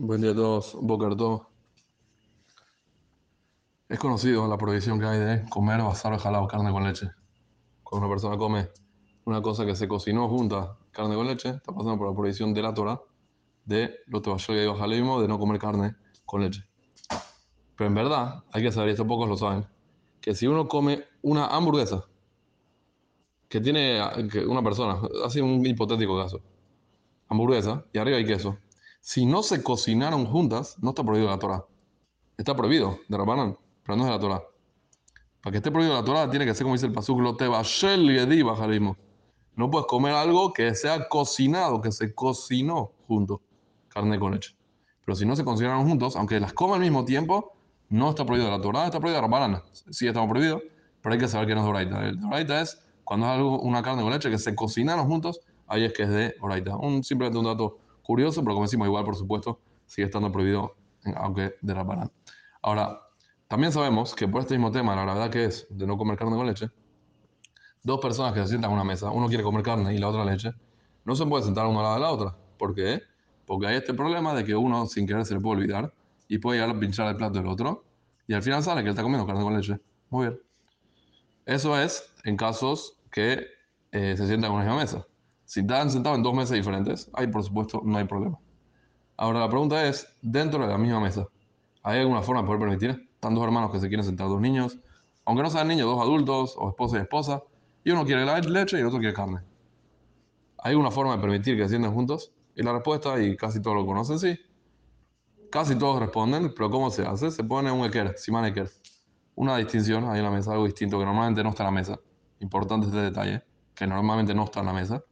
Buen día a todos, Boker Tov. Es conocido la prohibición que hay de comer basar jalado, carne con leche. Cuando una persona come una cosa que se cocinó junta, carne con leche, está pasando por la prohibición de la Torah de lo de no comer carne con leche. Pero en verdad, hay que saber, y esto pocos lo saben, que si uno come una hamburguesa que tiene una persona, así un hipotético caso, hamburguesa y arriba hay queso, si no se cocinaron juntas, no está prohibido la Torah. Está prohibido de Rabanán, pero no es de la Torah. Para que esté prohibido la Torah, tiene que ser como dice el pasuk, lo te No puedes comer algo que sea cocinado, que se cocinó junto, carne con leche. Pero si no se cocinaron juntos, aunque las coma al mismo tiempo, no está prohibido la Torah, está prohibido Rabanán. Sí, estamos prohibidos, pero hay que saber que no es Doraita. El Doraita es cuando es algo, una carne con leche que se cocinaron juntos, ahí es que es de Doraita. Un, simplemente un dato curioso, pero como decimos, igual, por supuesto, sigue estando prohibido, aunque de Rabanán. Ahora, también sabemos que por este mismo tema, la verdad que es de no comer carne con leche, dos personas que se sientan en una mesa, uno quiere comer carne y la otra leche, no se puede sentar uno al lado de la otra. ¿Por qué? Porque hay este problema de que uno sin querer se le puede olvidar y puede llegar a pinchar el plato del otro y al final sale que él está comiendo carne con leche. Muy bien. Eso es en casos que eh, se sientan en una misma mesa. Si están sentados en dos mesas diferentes, ahí por supuesto no hay problema. Ahora la pregunta es, dentro de la misma mesa, ¿hay alguna forma de poder permitir? Están dos hermanos que se quieren sentar, dos niños, aunque no sean niños, dos adultos o esposa y esposa, y uno quiere leche y el otro quiere carne. ¿Hay alguna forma de permitir que se sienten juntos? Y la respuesta, y casi todos lo conocen, sí. Casi todos responden, pero ¿cómo se hace? Se pone un eker, siman eker. Una distinción ahí en la mesa, algo distinto que normalmente no está en la mesa. Importante este detalle, que normalmente no está en la mesa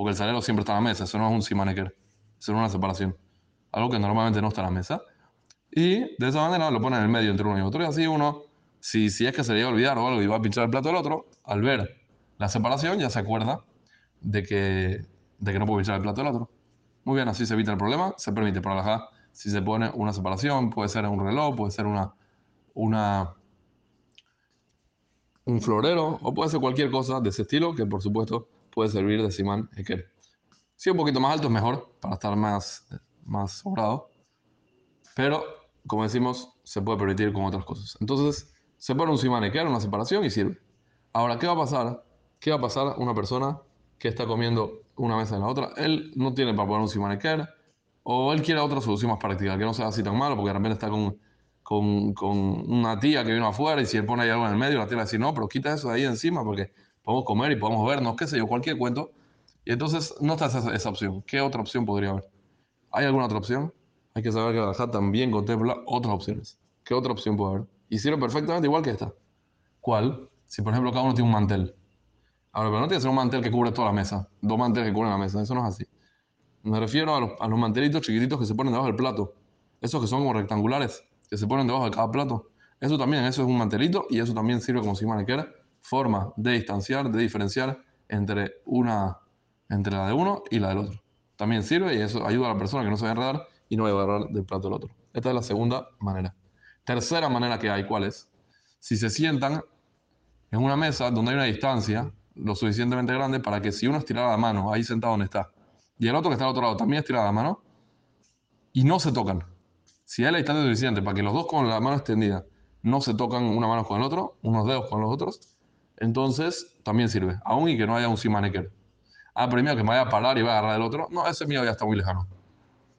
porque el salero siempre está en la mesa, eso no es un simaneker, eso es una separación. Algo que normalmente no está en la mesa. Y de esa manera lo pone en el medio entre uno y otro. Y así uno, si, si es que se le iba a olvidar o algo y va a pinchar el plato del otro, al ver la separación ya se acuerda de que, de que no puede pinchar el plato del otro. Muy bien, así se evita el problema, se permite para la si se pone una separación, puede ser un reloj, puede ser una, una, un florero o puede ser cualquier cosa de ese estilo que por supuesto puede servir de simán Eker. Si un poquito más alto es mejor, para estar más, más sobrado. Pero, como decimos, se puede permitir con otras cosas. Entonces, se pone un simán Eker, una separación y sirve. Ahora, ¿qué va a pasar? ¿Qué va a pasar a una persona que está comiendo una mesa en la otra? Él no tiene para poner un simán Eker, o él quiere otra solución más práctica, que no sea así tan malo, porque de repente está con, con, con, una tía que vino afuera y si él pone ahí algo en el medio, la tía le dice, no, pero quita eso de ahí encima, porque podemos comer y podemos vernos, qué sé yo, cualquier cuento. Y entonces no está esa, esa opción. ¿Qué otra opción podría haber? ¿Hay alguna otra opción? Hay que saber que la también contempla otras opciones. ¿Qué otra opción puede haber? Sirve perfectamente igual que esta. ¿Cuál? Si por ejemplo cada uno tiene un mantel. Ahora, pero no tiene que ser un mantel que cubre toda la mesa. Dos manteles que cubren la mesa. Eso no es así. Me refiero a los, a los mantelitos chiquititos que se ponen debajo del plato. Esos que son como rectangulares, que se ponen debajo de cada plato. Eso también, eso es un mantelito y eso también sirve como si maniquera forma de distanciar, de diferenciar entre, una, entre la de uno y la del otro. También sirve y eso ayuda a la persona que no a enredar y no va a agarrar del plato del otro. Esta es la segunda manera. Tercera manera que hay, ¿cuál es? Si se sientan en una mesa donde hay una distancia lo suficientemente grande para que si uno estira la mano ahí sentado donde está y el otro que está al otro lado también estira la mano y no se tocan. Si hay la distancia suficiente para que los dos con la mano extendida no se tocan una mano con el otro, unos dedos con los otros, entonces también sirve, aún y que no haya un simaneker. Ah, pero que me vaya a parar y va a agarrar el otro. No, ese mío ya está muy lejano.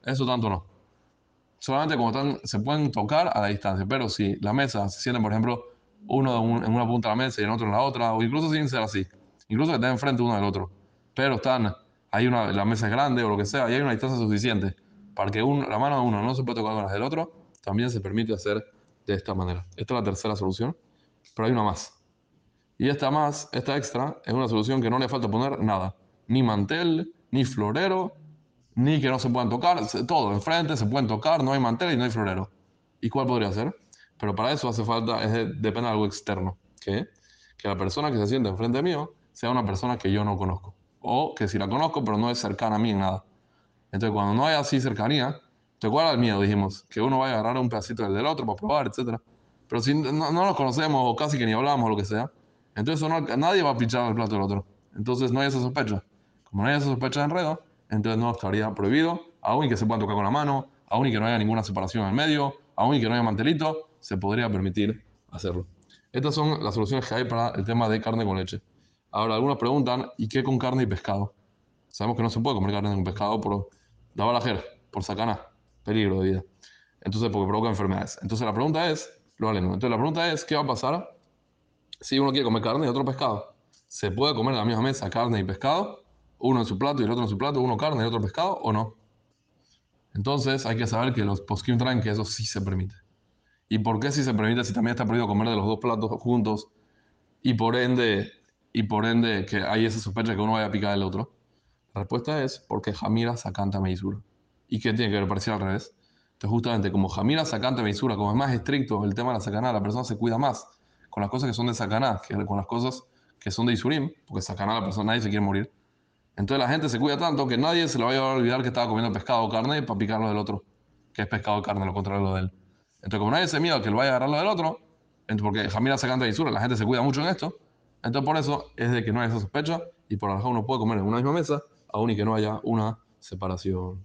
Eso tanto no. Solamente como están, se pueden tocar a la distancia, pero si la mesa se siente, por ejemplo, uno en una punta de la mesa y el otro en la otra, o incluso sin ser así, incluso que estén enfrente uno del otro, pero están, hay una, la mesa es grande o lo que sea, y hay una distancia suficiente para que la mano de uno no se pueda tocar con la del otro, también se permite hacer de esta manera. Esta es la tercera solución, pero hay una más. Y esta más, esta extra, es una solución que no le falta poner nada. Ni mantel, ni florero, ni que no se puedan tocar. Todo, enfrente se pueden tocar, no hay mantel y no hay florero. ¿Y cuál podría ser? Pero para eso hace falta, depende de algo externo. ¿Qué? Que la persona que se siente enfrente mío sea una persona que yo no conozco. O que si la conozco, pero no es cercana a mí en nada. Entonces, cuando no hay así cercanía, ¿te acuerdas el miedo? Dijimos, que uno vaya a agarrar un pedacito del, del otro para probar, etc. Pero si no, no, nos conocemos o casi que ni hablamos o lo que sea, entonces nadie va a pinchar el plato del otro. Entonces no hay esa sospecha. Como no hay esa sospecha de enredo, entonces no estaría prohibido, aún que se puedan tocar con la mano, aún que no haya ninguna separación en el medio, aún que no haya mantelito, se podría permitir hacerlo. Estas son las soluciones que hay para el tema de carne con leche. Ahora, algunos preguntan, ¿y qué con carne y pescado? Sabemos que no se puede comer carne con pescado por Dabalajer, por sacana, peligro de vida. Entonces, porque provoca enfermedades. Entonces, la pregunta es, lo Entonces, la pregunta es, ¿qué va a pasar si uno quiere comer carne y otro pescado? ¿Se puede comer en la misma mesa carne y pescado? Uno en su plato y el otro en su plato, uno carne y otro pescado, ¿o no? Entonces, hay que saber que los poskim traen que eso sí se permite. ¿Y por qué si se permite si también está prohibido comer de los dos platos juntos y por ende, y por ende que hay esa sospecha que uno vaya a picar el otro? La respuesta es porque Jamira sacanta meisura. ¿Y qué tiene que ver? Parecer al revés. Entonces, justamente como Jamira sacanta meisura, como es más estricto el tema de la sacaná, la persona se cuida más con las cosas que son de sacaná que con las cosas que son de isurim, porque sacaná la persona nadie se quiere morir. Entonces la gente se cuida tanto que nadie se le vaya a olvidar que estaba comiendo pescado o carne para picarlo del otro, que es pescado o carne, lo contrario de él. Entonces, como nadie se miedo que él vaya a agarrarlo del otro, porque Jamira sacando de la gente se cuida mucho en esto, entonces por eso es de que no hay esa sospecha y por lo uno puede comer en una misma mesa, aún y que no haya una separación.